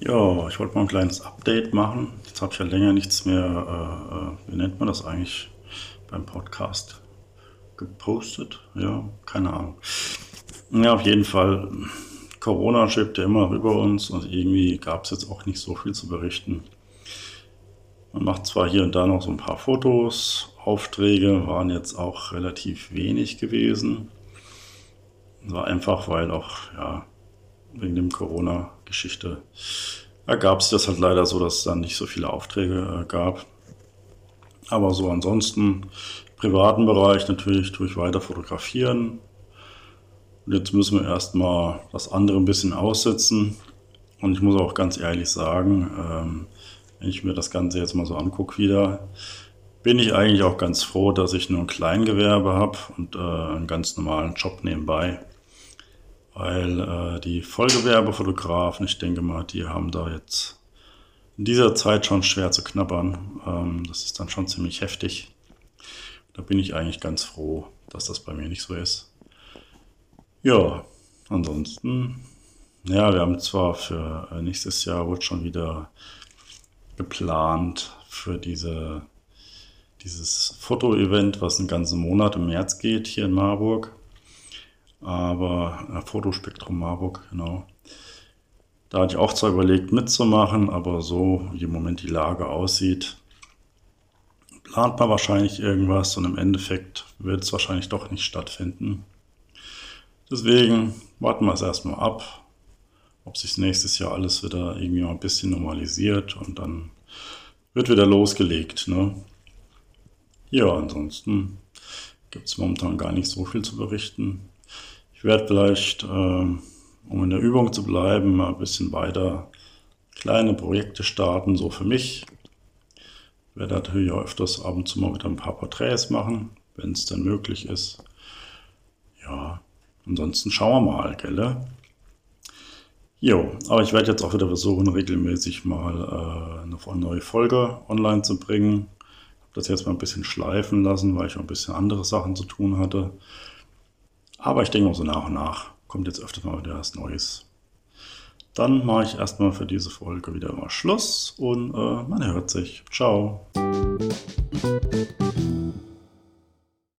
Ja, ich wollte mal ein kleines Update machen. Jetzt habe ich ja länger nichts mehr, äh, äh, wie nennt man das eigentlich beim Podcast, gepostet. Ja, keine Ahnung. Ja, auf jeden Fall, Corona schwebt ja immer über uns und irgendwie gab es jetzt auch nicht so viel zu berichten. Man macht zwar hier und da noch so ein paar Fotos, Aufträge waren jetzt auch relativ wenig gewesen. War einfach, weil auch, ja, wegen dem Corona-Geschichte ergab es das halt leider so, dass es dann nicht so viele Aufträge äh, gab. Aber so ansonsten, privaten Bereich natürlich tue ich weiter fotografieren. Und jetzt müssen wir erstmal das andere ein bisschen aussetzen. Und ich muss auch ganz ehrlich sagen, ähm, wenn ich mir das Ganze jetzt mal so angucke wieder, bin ich eigentlich auch ganz froh, dass ich nur ein Kleingewerbe habe und äh, einen ganz normalen Job nebenbei weil äh, die Vollgewerbefotografen, ich denke mal, die haben da jetzt in dieser Zeit schon schwer zu knabbern. Ähm, das ist dann schon ziemlich heftig. Da bin ich eigentlich ganz froh, dass das bei mir nicht so ist. Ja, ansonsten, ja, wir haben zwar für äh, nächstes Jahr wird schon wieder geplant für diese, dieses Foto-Event, was einen ganzen Monat im März geht hier in Marburg aber äh, Fotospektrum Marburg, genau. Da hatte ich auch zwar überlegt mitzumachen, aber so wie im Moment die Lage aussieht, plant man wahrscheinlich irgendwas und im Endeffekt wird es wahrscheinlich doch nicht stattfinden. Deswegen warten wir es erstmal ab, ob sich nächstes Jahr alles wieder irgendwie mal ein bisschen normalisiert und dann wird wieder losgelegt. Ne? Ja, ansonsten gibt es momentan gar nicht so viel zu berichten. Ich werde vielleicht, äh, um in der Übung zu bleiben, mal ein bisschen weiter kleine Projekte starten, so für mich. Ich werde natürlich auch öfters ab und zu mal wieder ein paar Porträts machen, wenn es dann möglich ist. Ja, ansonsten schauen wir mal, gell? Jo, aber ich werde jetzt auch wieder versuchen, regelmäßig mal äh, eine neue Folge online zu bringen. Ich habe das jetzt mal ein bisschen schleifen lassen, weil ich auch ein bisschen andere Sachen zu tun hatte. Aber ich denke mal so nach und nach kommt jetzt öfters mal wieder was Neues. Dann mache ich erstmal für diese Folge wieder mal Schluss und äh, man hört sich. Ciao.